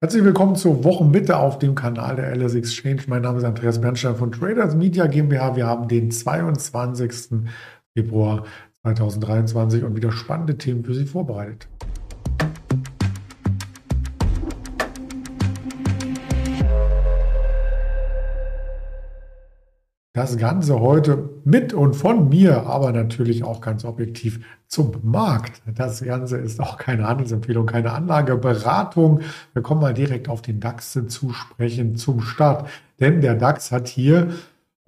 Herzlich willkommen zur Wochenmitte auf dem Kanal der LS Exchange. Mein Name ist Andreas Bernstein von Traders Media GmbH. Wir haben den 22. Februar 2023 und wieder spannende Themen für Sie vorbereitet. Das Ganze heute mit und von mir, aber natürlich auch ganz objektiv zum Markt. Das Ganze ist auch keine Handelsempfehlung, keine Anlageberatung. Wir kommen mal direkt auf den DAX zu sprechen zum Start. Denn der DAX hat hier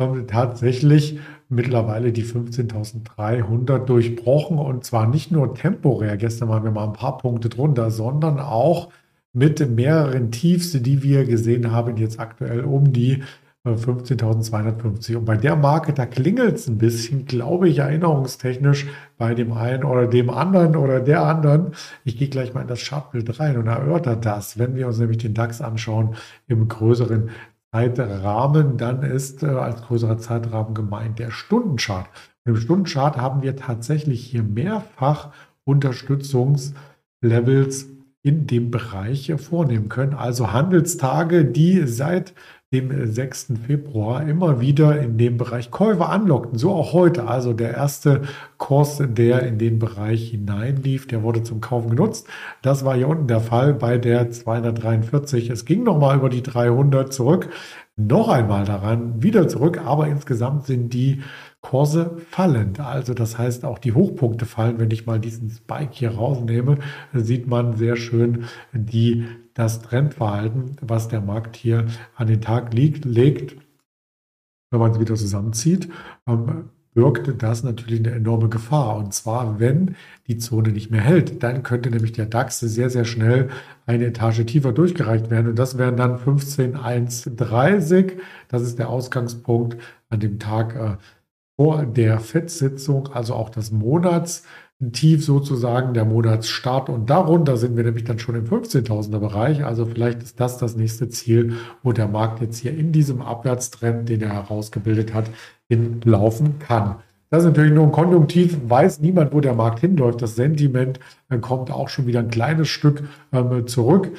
ähm, tatsächlich mittlerweile die 15.300 durchbrochen und zwar nicht nur temporär. Gestern waren wir mal ein paar Punkte drunter, sondern auch mit mehreren Tiefs, die wir gesehen haben, jetzt aktuell um die 15.250. Und bei der Marke, da klingelt es ein bisschen, glaube ich, erinnerungstechnisch bei dem einen oder dem anderen oder der anderen. Ich gehe gleich mal in das Chartbild rein und erörtert das. Wenn wir uns nämlich den DAX anschauen im größeren Zeitrahmen, dann ist äh, als größerer Zeitrahmen gemeint der Stundenchart. Und im Stundenchart haben wir tatsächlich hier mehrfach Unterstützungslevels in dem Bereich vornehmen können. Also Handelstage, die seit dem 6. Februar immer wieder in dem Bereich Käufer anlockten. So auch heute. Also der erste Kurs, der in den Bereich hineinlief, der wurde zum Kaufen genutzt. Das war hier unten der Fall bei der 243. Es ging nochmal über die 300 zurück. Noch einmal daran, wieder zurück. Aber insgesamt sind die Kurse fallend. Also das heißt, auch die Hochpunkte fallen. Wenn ich mal diesen Spike hier rausnehme, sieht man sehr schön die das Trendverhalten, was der Markt hier an den Tag liegt, legt, wenn man es wieder zusammenzieht, ähm, birgt das natürlich eine enorme Gefahr. Und zwar, wenn die Zone nicht mehr hält, dann könnte nämlich der DAX sehr, sehr schnell eine Etage tiefer durchgereicht werden. Und das wären dann 15.130. Das ist der Ausgangspunkt an dem Tag äh, vor der FED-Sitzung, also auch das Monats Tief sozusagen der Monatsstart und darunter sind wir nämlich dann schon im 15.000er Bereich. Also vielleicht ist das das nächste Ziel, wo der Markt jetzt hier in diesem Abwärtstrend, den er herausgebildet hat, hinlaufen kann. Das ist natürlich nur ein Konjunktiv, weiß niemand, wo der Markt hinläuft. Das Sentiment äh, kommt auch schon wieder ein kleines Stück ähm, zurück.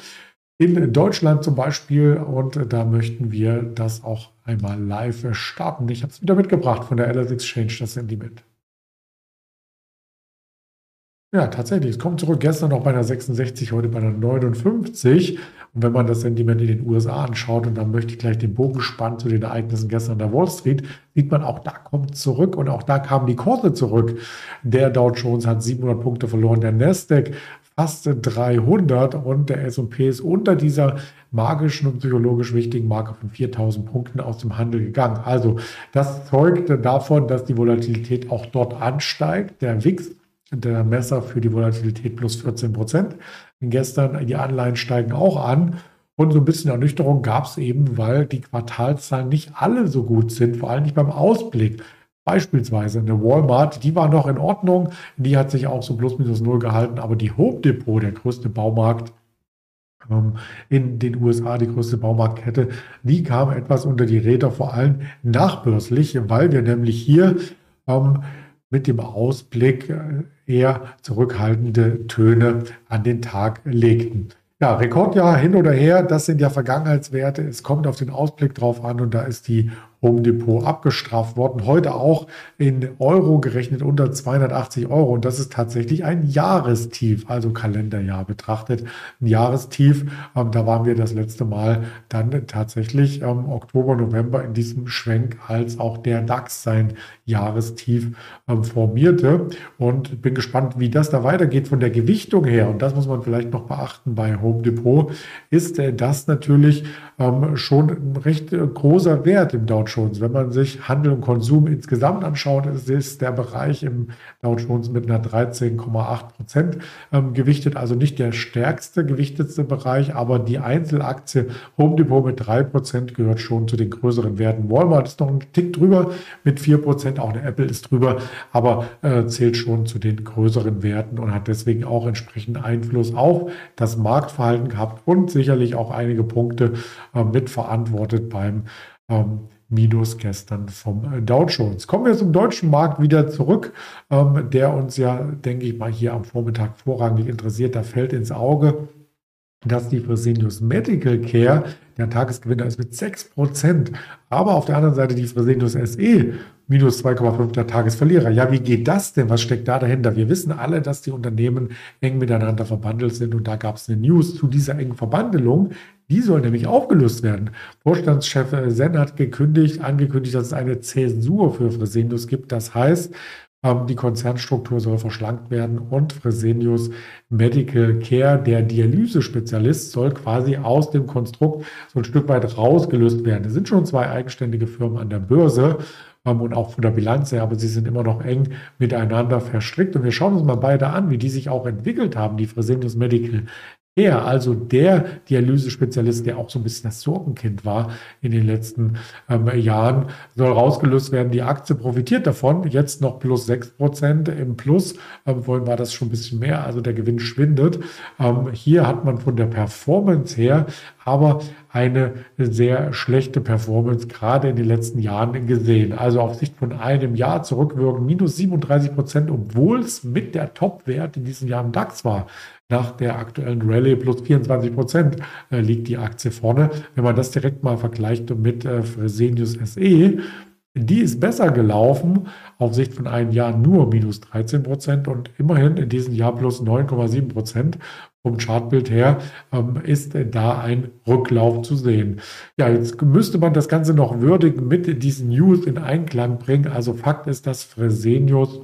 In Deutschland zum Beispiel, und da möchten wir das auch einmal live starten. Ich habe es wieder mitgebracht von der LS Exchange, das Sentiment. Ja, tatsächlich. Es kommt zurück. Gestern noch bei einer 66, heute bei einer 59. Und wenn man das Sentiment in den USA anschaut, und dann möchte ich gleich den Bogen spannen zu den Ereignissen gestern an der Wall Street, sieht man auch, da kommt zurück und auch da kamen die Kurse zurück. Der Dow Jones hat 700 Punkte verloren, der Nasdaq fast 300 und der S&P ist unter dieser magischen und psychologisch wichtigen Marke von 4000 Punkten aus dem Handel gegangen. Also das zeugt davon, dass die Volatilität auch dort ansteigt. Der WIX der Messer für die Volatilität plus 14 Prozent. Gestern, die Anleihen steigen auch an. Und so ein bisschen Ernüchterung gab es eben, weil die Quartalzahlen nicht alle so gut sind, vor allem nicht beim Ausblick. Beispielsweise eine Walmart, die war noch in Ordnung, die hat sich auch so plus minus null gehalten, aber die Home Depot, der größte Baumarkt ähm, in den USA, die größte Baumarktkette, die kam etwas unter die Räder, vor allem nachbörslich, weil wir nämlich hier ähm, mit dem Ausblick äh, eher zurückhaltende Töne an den Tag legten. Ja, Rekordjahr hin oder her, das sind ja Vergangenheitswerte. Es kommt auf den Ausblick drauf an und da ist die Home Depot abgestraft worden. Heute auch in Euro gerechnet unter 280 Euro. Und das ist tatsächlich ein Jahrestief, also Kalenderjahr betrachtet. Ein Jahrestief. Ähm, da waren wir das letzte Mal dann tatsächlich ähm, Oktober, November in diesem Schwenk, als auch der DAX sein Jahrestief ähm, formierte. Und bin gespannt, wie das da weitergeht von der Gewichtung her. Und das muss man vielleicht noch beachten bei Home Depot, ist äh, das natürlich ähm, schon ein recht äh, großer Wert im Dow Jones. Wenn man sich Handel und Konsum insgesamt anschaut, ist, der Bereich im Dow Jones mit einer 13,8 Prozent ähm, gewichtet, also nicht der stärkste gewichtetste Bereich, aber die Einzelaktie Home Depot mit 3 Prozent gehört schon zu den größeren Werten. Walmart ist noch ein Tick drüber mit 4 Prozent, auch eine Apple ist drüber, aber äh, zählt schon zu den größeren Werten und hat deswegen auch entsprechend Einfluss auf das Marktverhalten gehabt und sicherlich auch einige Punkte äh, mitverantwortet beim ähm, Minus gestern vom äh, Dow Jones. Kommen wir zum deutschen Markt wieder zurück, ähm, der uns ja, denke ich mal, hier am Vormittag vorrangig interessiert. Da fällt ins Auge, dass die Fresenius Medical Care der Tagesgewinner ist mit 6%. Aber auf der anderen Seite die Fresenius SE minus 2,5 der Tagesverlierer. Ja, wie geht das denn? Was steckt da dahinter? Wir wissen alle, dass die Unternehmen eng miteinander verbandelt sind und da gab es eine News zu dieser engen Verbandelung. Die soll nämlich aufgelöst werden. Vorstandschef Sen hat gekündigt, angekündigt, dass es eine Zäsur für Fresenius gibt. Das heißt, die Konzernstruktur soll verschlankt werden und Fresenius Medical Care, der Dialysespezialist, soll quasi aus dem Konstrukt so ein Stück weit rausgelöst werden. Es sind schon zwei eigenständige Firmen an der Börse ähm, und auch von der Bilanz her, aber sie sind immer noch eng miteinander verstrickt. Und wir schauen uns mal beide an, wie die sich auch entwickelt haben, die Fresenius Medical er, also der Dialysespezialist, der auch so ein bisschen das Sorgenkind war in den letzten ähm, Jahren, soll rausgelöst werden. Die Aktie profitiert davon, jetzt noch plus 6 Prozent im Plus. Ähm, vorhin war das schon ein bisschen mehr, also der Gewinn schwindet. Ähm, hier hat man von der Performance her aber eine sehr schlechte Performance gerade in den letzten Jahren gesehen. Also auf Sicht von einem Jahr zurückwirken, minus 37 Prozent, obwohl es mit der Top-Wert in diesem Jahr im DAX war. Nach der aktuellen Rallye plus 24 Prozent äh, liegt die Aktie vorne. Wenn man das direkt mal vergleicht mit äh, Fresenius SE, die ist besser gelaufen, auf Sicht von einem Jahr nur minus 13 Prozent und immerhin in diesem Jahr plus 9,7 Prozent. Vom Chartbild her ähm, ist da ein Rücklauf zu sehen. Ja, jetzt müsste man das Ganze noch würdig mit diesen News in Einklang bringen. Also Fakt ist, dass Fresenius,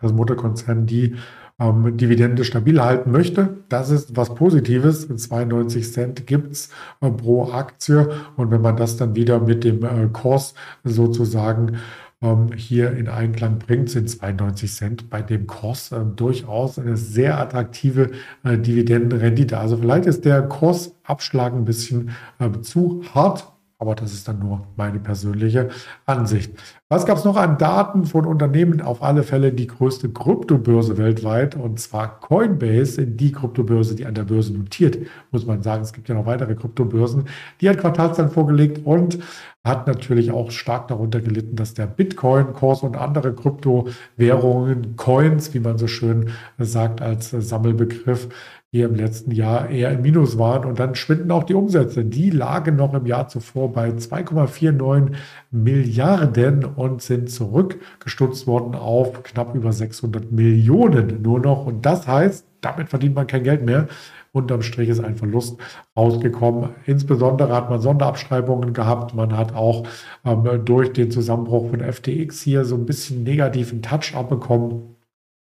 das Mutterkonzern, die ähm, Dividende stabil halten möchte. Das ist was Positives. 92 Cent gibt es äh, pro Aktie. Und wenn man das dann wieder mit dem äh, Kurs sozusagen ähm, hier in Einklang bringt, sind 92 Cent bei dem Kurs äh, durchaus eine sehr attraktive äh, Dividendenrendite. Also vielleicht ist der Kursabschlag ein bisschen äh, zu hart aber das ist dann nur meine persönliche Ansicht. Was gab es noch an Daten von Unternehmen? Auf alle Fälle die größte Kryptobörse weltweit und zwar Coinbase, die Kryptobörse, die an der Börse notiert, muss man sagen. Es gibt ja noch weitere Kryptobörsen. Die hat Quartalszahlen vorgelegt und hat natürlich auch stark darunter gelitten, dass der Bitcoin-Kurs und andere Kryptowährungen, Coins, wie man so schön sagt als Sammelbegriff, hier im letzten Jahr eher im Minus waren. Und dann schwinden auch die Umsätze. Die lagen noch im Jahr zuvor bei 2,49 Milliarden und sind zurückgestutzt worden auf knapp über 600 Millionen nur noch. Und das heißt, damit verdient man kein Geld mehr. Unterm Strich ist ein Verlust rausgekommen. Insbesondere hat man Sonderabschreibungen gehabt. Man hat auch ähm, durch den Zusammenbruch von FTX hier so ein bisschen negativen Touch abbekommen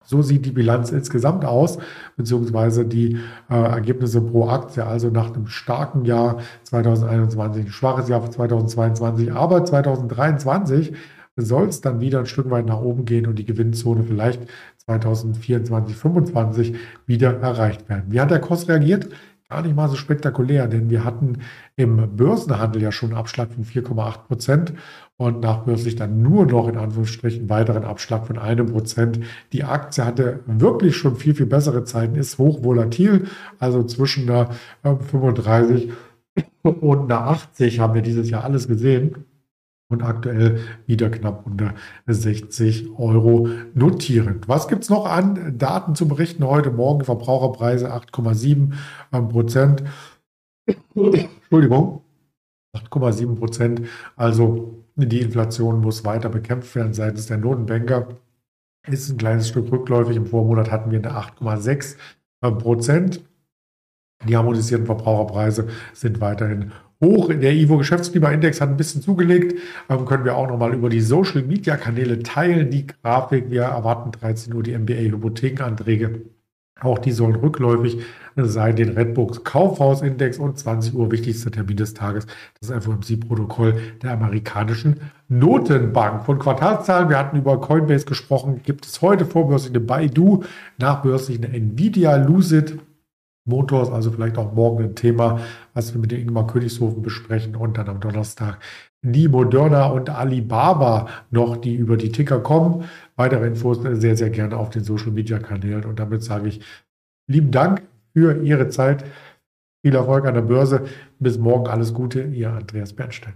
so sieht die Bilanz insgesamt aus, beziehungsweise die äh, Ergebnisse pro Aktie, also nach einem starken Jahr 2021, ein schwaches Jahr 2022, aber 2023 soll es dann wieder ein Stück weit nach oben gehen und die Gewinnzone vielleicht 2024, 2025 wieder erreicht werden. Wie hat der Kurs reagiert? Gar nicht mal so spektakulär, denn wir hatten im Börsenhandel ja schon einen Abschlag von 4,8 Prozent und nachbörslich dann nur noch in Anführungsstrichen weiteren Abschlag von einem Prozent. Die Aktie hatte wirklich schon viel, viel bessere Zeiten, ist hoch volatil, also zwischen einer 35 und einer 80 haben wir dieses Jahr alles gesehen und aktuell wieder knapp unter 60 Euro notierend. Was gibt es noch an Daten zu berichten heute Morgen? Verbraucherpreise 8,7 Prozent. Entschuldigung, 8,7 Prozent. Also die Inflation muss weiter bekämpft werden seitens der Notenbanker. Ist ein kleines Stück rückläufig. Im Vormonat hatten wir eine 8,6 Prozent. Die harmonisierten Verbraucherpreise sind weiterhin hoch. Der IVO Geschäftsklimaindex hat ein bisschen zugelegt. Ähm, können wir auch nochmal über die Social Media Kanäle teilen. Die Grafik. Wir erwarten 13 Uhr die MBA Hypothekenanträge. Auch die sollen rückläufig sein, den Redbooks Kaufhausindex und 20 Uhr wichtigster Termin des Tages, das FOMC-Protokoll der amerikanischen Notenbank. Von Quartalszahlen, wir hatten über Coinbase gesprochen, gibt es heute vorbörslich eine Baidu, nachbörslich eine Nvidia, Lucid, Motors, also vielleicht auch morgen ein Thema, was wir mit dem Ingmar Königshofen besprechen. Und dann am Donnerstag die Moderna und Alibaba noch, die über die Ticker kommen. Weitere Infos sehr, sehr gerne auf den Social Media Kanälen und damit sage ich lieben Dank für Ihre Zeit. Viel Erfolg an der Börse. Bis morgen alles Gute, Ihr Andreas Bernstein.